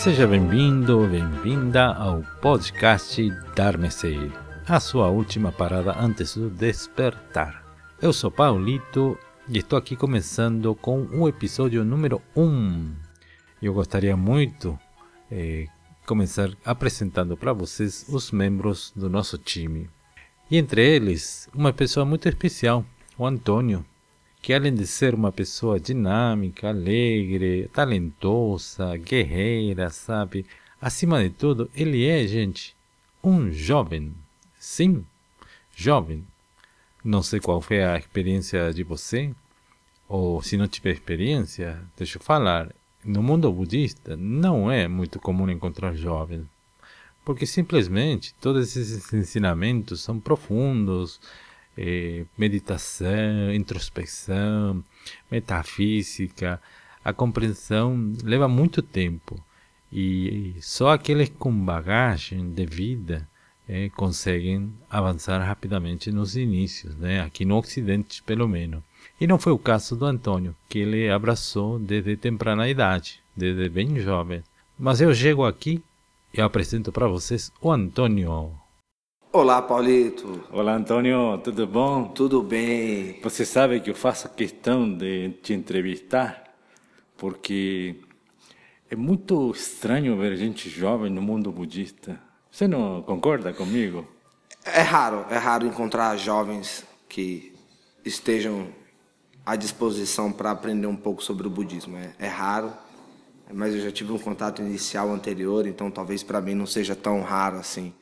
Seja bem-vindo, bem-vinda ao podcast Dar-me-sei, a sua última parada antes do despertar. Eu sou Paulito e estou aqui começando com o episódio número 1. Um. Eu gostaria muito eh, começar apresentando para vocês os membros do nosso time. E entre eles, uma pessoa muito especial, o Antônio, que além de ser uma pessoa dinâmica, alegre, talentosa, guerreira, sabe? Acima de tudo, ele é, gente, um jovem. Sim, jovem. Não sei qual foi a experiência de você, ou se não tiver experiência, deixa eu falar. No mundo budista não é muito comum encontrar jovens, porque simplesmente todos esses ensinamentos são profundos, eh, meditação, introspecção, metafísica, a compreensão leva muito tempo e só aqueles com bagagem de vida eh, conseguem avançar rapidamente nos inícios, né? aqui no Ocidente pelo menos. E não foi o caso do Antônio, que ele abraçou desde temprana idade, desde bem jovem. Mas eu chego aqui e apresento para vocês o Antônio. Olá, Paulito. Olá, Antônio, tudo bom? Tudo bem. Você sabe que eu faço questão de te entrevistar porque é muito estranho ver gente jovem no mundo budista. Você não concorda comigo? É raro, é raro encontrar jovens que estejam à disposição para aprender um pouco sobre o budismo. É, é, raro, mas eu já tive um contato inicial anterior, então talvez para mim não seja tão raro assim.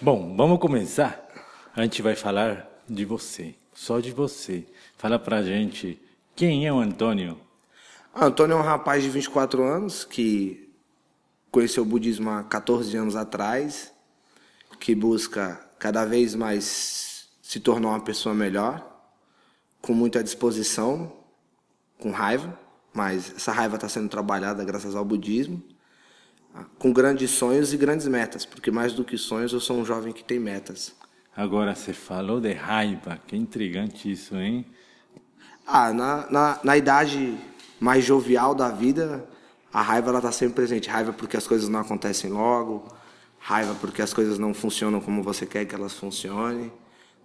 Bom, vamos começar. A gente vai falar de você, só de você. Fala pra gente quem é o Antônio. Antônio é um rapaz de 24 anos que conheceu o budismo há 14 anos atrás, que busca cada vez mais se tornar uma pessoa melhor com muita disposição, com raiva, mas essa raiva está sendo trabalhada graças ao budismo, com grandes sonhos e grandes metas, porque mais do que sonhos, eu sou um jovem que tem metas. Agora, você falou de raiva, que intrigante isso, hein? Ah, na, na, na idade mais jovial da vida, a raiva está sempre presente. Raiva porque as coisas não acontecem logo, raiva porque as coisas não funcionam como você quer que elas funcionem.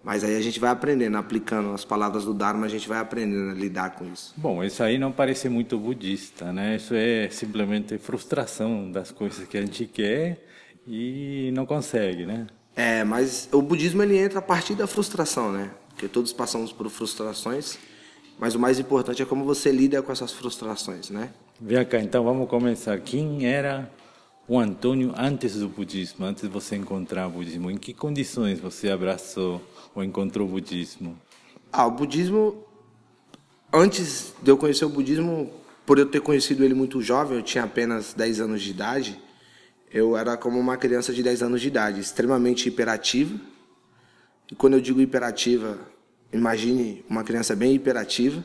Mas aí a gente vai aprendendo, aplicando as palavras do Dharma, a gente vai aprendendo a lidar com isso. Bom, isso aí não parece muito budista, né? Isso é simplesmente frustração das coisas que a gente quer e não consegue, né? É, mas o budismo ele entra a partir da frustração, né? Porque todos passamos por frustrações, mas o mais importante é como você lida com essas frustrações, né? Vem cá, então vamos começar. Quem era o Antônio antes do budismo, antes de você encontrar o budismo? Em que condições você abraçou ou encontrou o budismo? Ah, o budismo, antes de eu conhecer o budismo, por eu ter conhecido ele muito jovem, eu tinha apenas 10 anos de idade, eu era como uma criança de 10 anos de idade, extremamente hiperativa. E quando eu digo hiperativa, imagine uma criança bem hiperativa,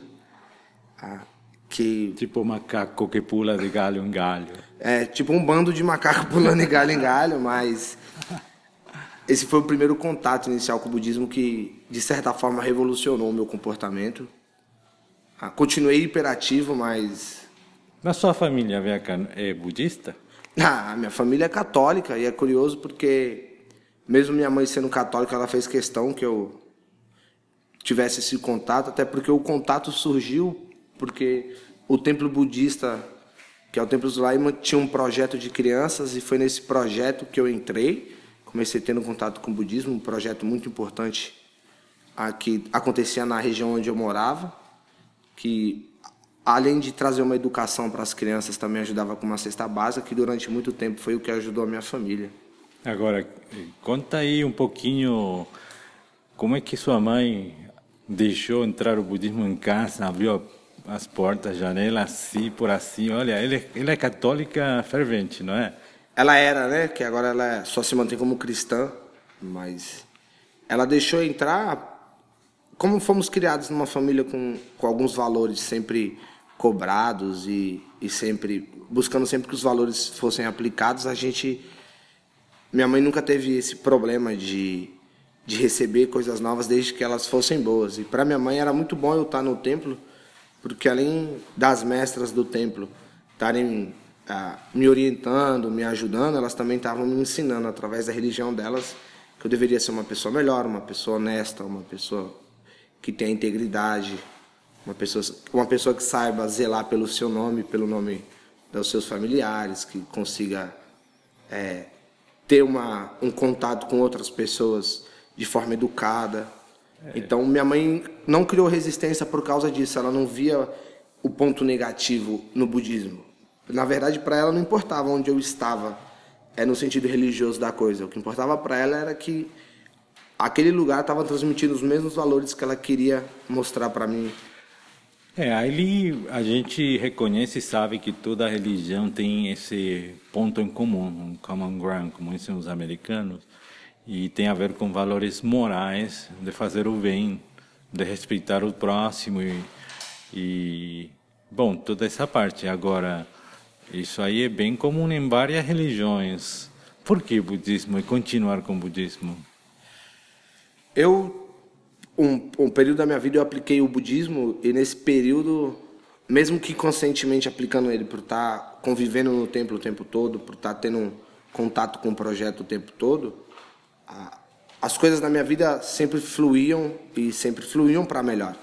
ah, que tipo macaco que pula de galho em galho. É, tipo um bando de macaco pulando de galho em galho, mas esse foi o primeiro contato inicial com o budismo que, de certa forma, revolucionou o meu comportamento. Ah, continuei hiperativo, mas. Na sua família, é budista? Ah, minha família é católica e é curioso porque, mesmo minha mãe sendo católica, ela fez questão que eu tivesse esse contato, até porque o contato surgiu porque o templo budista, que é o templo Zulaima, tinha um projeto de crianças e foi nesse projeto que eu entrei comecei tendo contato com o budismo, um projeto muito importante que acontecia na região onde eu morava, que além de trazer uma educação para as crianças, também ajudava com uma cesta básica, que durante muito tempo foi o que ajudou a minha família. Agora, conta aí um pouquinho como é que sua mãe deixou entrar o budismo em casa, abriu as portas, janelas, assim, por assim. Olha, ele, ele é católica fervente, não é? Ela era, né? Que agora ela só se mantém como cristã, mas ela deixou entrar. Como fomos criados numa família com, com alguns valores sempre cobrados e, e sempre buscando sempre que os valores fossem aplicados, a gente. Minha mãe nunca teve esse problema de, de receber coisas novas desde que elas fossem boas. E para minha mãe era muito bom eu estar no templo, porque além das mestras do templo estarem ah, me orientando, me ajudando, elas também estavam me ensinando através da religião delas que eu deveria ser uma pessoa melhor, uma pessoa honesta, uma pessoa que tenha integridade, uma pessoa, uma pessoa que saiba zelar pelo seu nome, pelo nome dos seus familiares, que consiga é, ter uma, um contato com outras pessoas de forma educada. Então, minha mãe não criou resistência por causa disso, ela não via o ponto negativo no budismo. Na verdade, para ela não importava onde eu estava, é no sentido religioso da coisa. O que importava para ela era que aquele lugar estava transmitindo os mesmos valores que ela queria mostrar para mim. É, ali a gente reconhece e sabe que toda religião tem esse ponto em comum, um common ground, como dizem os americanos, e tem a ver com valores morais, de fazer o bem, de respeitar o próximo e, e bom, toda essa parte. Agora, isso aí é bem comum em várias religiões. Por que budismo e continuar com o budismo? Eu, um, um período da minha vida, eu apliquei o budismo e nesse período, mesmo que conscientemente aplicando ele, por estar convivendo no templo o tempo todo, por estar tendo um contato com o projeto o tempo todo, as coisas na minha vida sempre fluíam e sempre fluíam para melhor.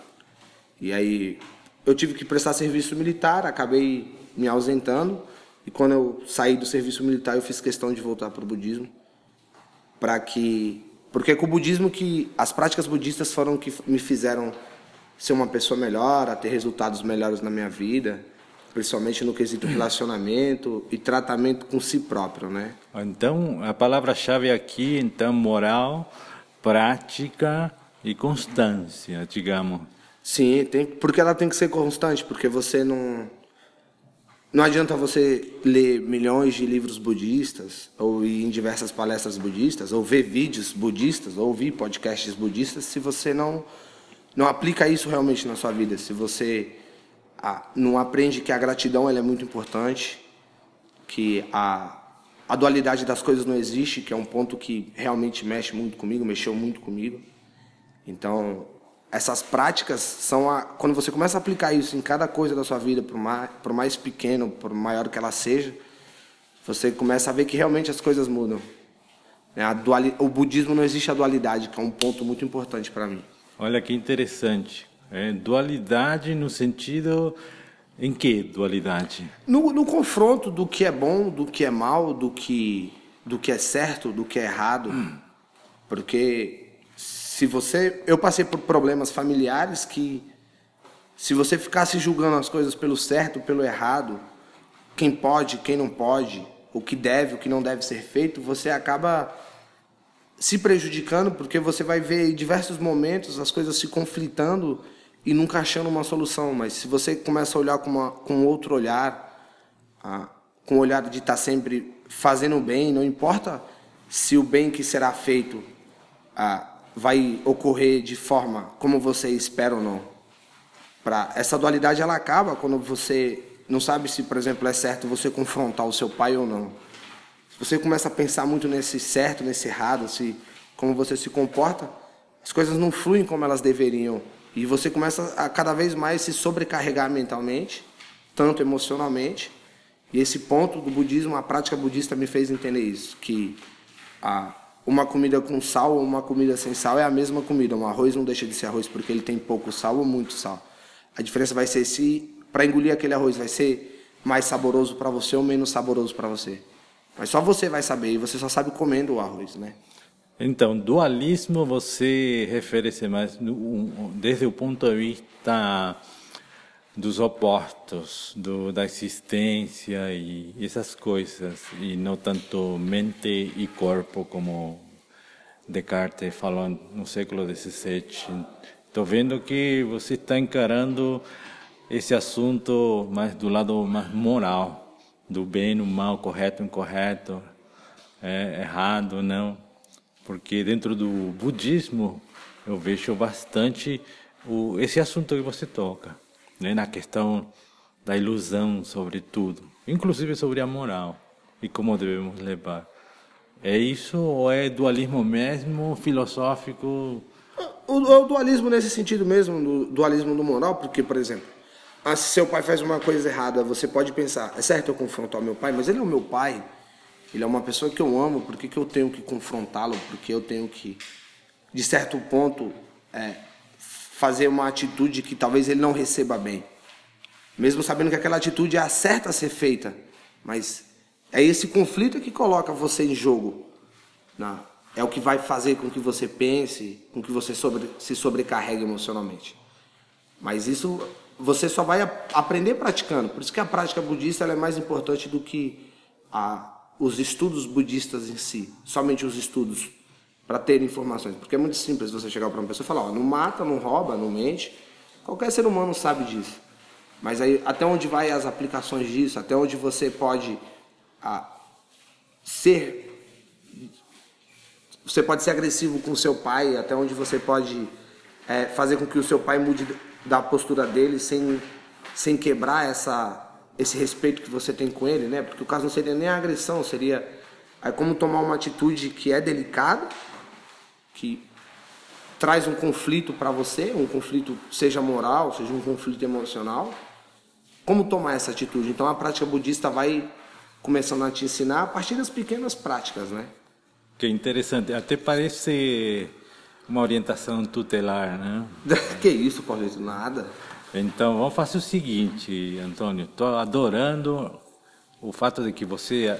E aí eu tive que prestar serviço militar, acabei me ausentando. E quando eu saí do serviço militar, eu fiz questão de voltar para o budismo, para que porque é com o budismo que as práticas budistas foram que me fizeram ser uma pessoa melhor, a ter resultados melhores na minha vida, principalmente no quesito relacionamento e tratamento com si próprio, né? Então, a palavra-chave aqui, então, moral, prática e constância, digamos. Sim, tem, porque ela tem que ser constante, porque você não não adianta você ler milhões de livros budistas, ou ir em diversas palestras budistas, ou ver vídeos budistas, ou ouvir podcasts budistas, se você não, não aplica isso realmente na sua vida. Se você ah, não aprende que a gratidão é muito importante, que a, a dualidade das coisas não existe, que é um ponto que realmente mexe muito comigo, mexeu muito comigo. Então, essas práticas são a, quando você começa a aplicar isso em cada coisa da sua vida, por mais, por mais pequeno, por maior que ela seja, você começa a ver que realmente as coisas mudam. É, a o budismo não existe a dualidade, que é um ponto muito importante para mim. Olha que interessante. É, dualidade no sentido em que dualidade? No, no, confronto do que é bom, do que é mal, do que do que é certo, do que é errado, hum. porque se você, eu passei por problemas familiares que se você ficasse julgando as coisas pelo certo, pelo errado, quem pode, quem não pode, o que deve, o que não deve ser feito, você acaba se prejudicando porque você vai ver em diversos momentos as coisas se conflitando e nunca achando uma solução. Mas se você começa a olhar com, uma, com outro olhar, ah, com o olhar de estar sempre fazendo o bem, não importa se o bem que será feito ah, vai ocorrer de forma como você espera ou não. Pra, essa dualidade ela acaba quando você não sabe se, por exemplo, é certo você confrontar o seu pai ou não. Se você começa a pensar muito nesse certo, nesse errado, se como você se comporta, as coisas não fluem como elas deveriam. E você começa a cada vez mais se sobrecarregar mentalmente, tanto emocionalmente. E esse ponto do budismo, a prática budista me fez entender isso, que a uma comida com sal ou uma comida sem sal é a mesma comida. Um arroz não deixa de ser arroz porque ele tem pouco sal ou muito sal. A diferença vai ser se para engolir aquele arroz vai ser mais saboroso para você ou menos saboroso para você. Mas só você vai saber e você só sabe comendo o arroz, né? Então, dualismo você refere-se mais desde o ponto de vista dos opostos, do, da existência e essas coisas, e não tanto mente e corpo como Descartes falou no século XVII. Estou vendo que você está encarando esse assunto mais do lado mais moral, do bem, do mal, correto, incorreto, é, errado, não. Porque dentro do budismo eu vejo bastante o, esse assunto que você toca né, na questão da ilusão sobre tudo, inclusive sobre a moral e como devemos levar. É isso ou é dualismo mesmo, filosófico? O, o dualismo nesse sentido mesmo, do dualismo do moral, porque, por exemplo, ah, se seu pai faz uma coisa errada, você pode pensar, é certo eu confrontar meu pai, mas ele é o meu pai, ele é uma pessoa que eu amo, por que, eu tenho que confrontá-lo? Porque eu tenho que, de certo ponto, é, fazer uma atitude que talvez ele não receba bem. Mesmo sabendo que aquela atitude é a certa a ser feita, mas é esse conflito que coloca você em jogo. Não. É o que vai fazer com que você pense, com que você sobre, se sobrecarregue emocionalmente. Mas isso você só vai aprender praticando. Por isso que a prática budista é mais importante do que a, os estudos budistas em si, somente os estudos para ter informações. Porque é muito simples você chegar para uma pessoa e falar: ó, não mata, não rouba, não mente. Qualquer ser humano sabe disso. Mas aí, até onde vai as aplicações disso? Até onde você pode a, ser. Você pode ser agressivo com seu pai, até onde você pode é, fazer com que o seu pai mude da postura dele sem, sem quebrar essa, esse respeito que você tem com ele, né? Porque o caso não seria nem a agressão, seria é como tomar uma atitude que é delicada, que traz um conflito para você, um conflito seja moral, seja um conflito emocional. Como tomar essa atitude? Então a prática budista vai começando a te ensinar a partir das pequenas práticas, né? Que interessante, até parece uma orientação tutelar, né? que isso, Paulito? Nada. Então, vamos fazer o seguinte, Antônio. Estou adorando o fato de que você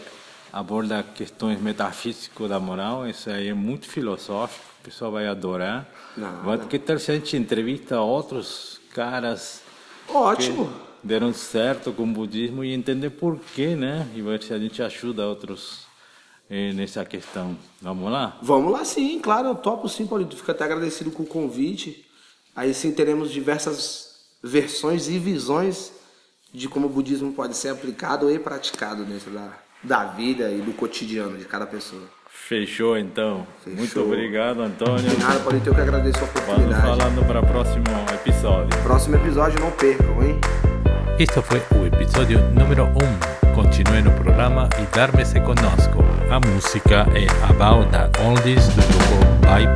aborda questões metafísicas da moral. Isso aí é muito filosófico. O pessoal vai adorar. Nada. Que tal se a gente entrevista outros caras? Ótimo. deram certo com o budismo e entender por quê, né? E ver se a gente ajuda outros nessa questão. Vamos lá? Vamos lá sim, claro, eu topo sim, Paulito. Fico até agradecido com o convite. Aí sim teremos diversas versões e visões de como o budismo pode ser aplicado e praticado dentro da, da vida e do cotidiano de cada pessoa. Fechou então. Fechou. Muito obrigado, Antônio. De nada, Paulito, eu que agradeço a oportunidade. Vamos falando para o próximo episódio. Próximo episódio não percam, hein? Este foi o episódio número 1. Um. Continue no programa e darme-se conosco. A música é About That Oldies do grupo By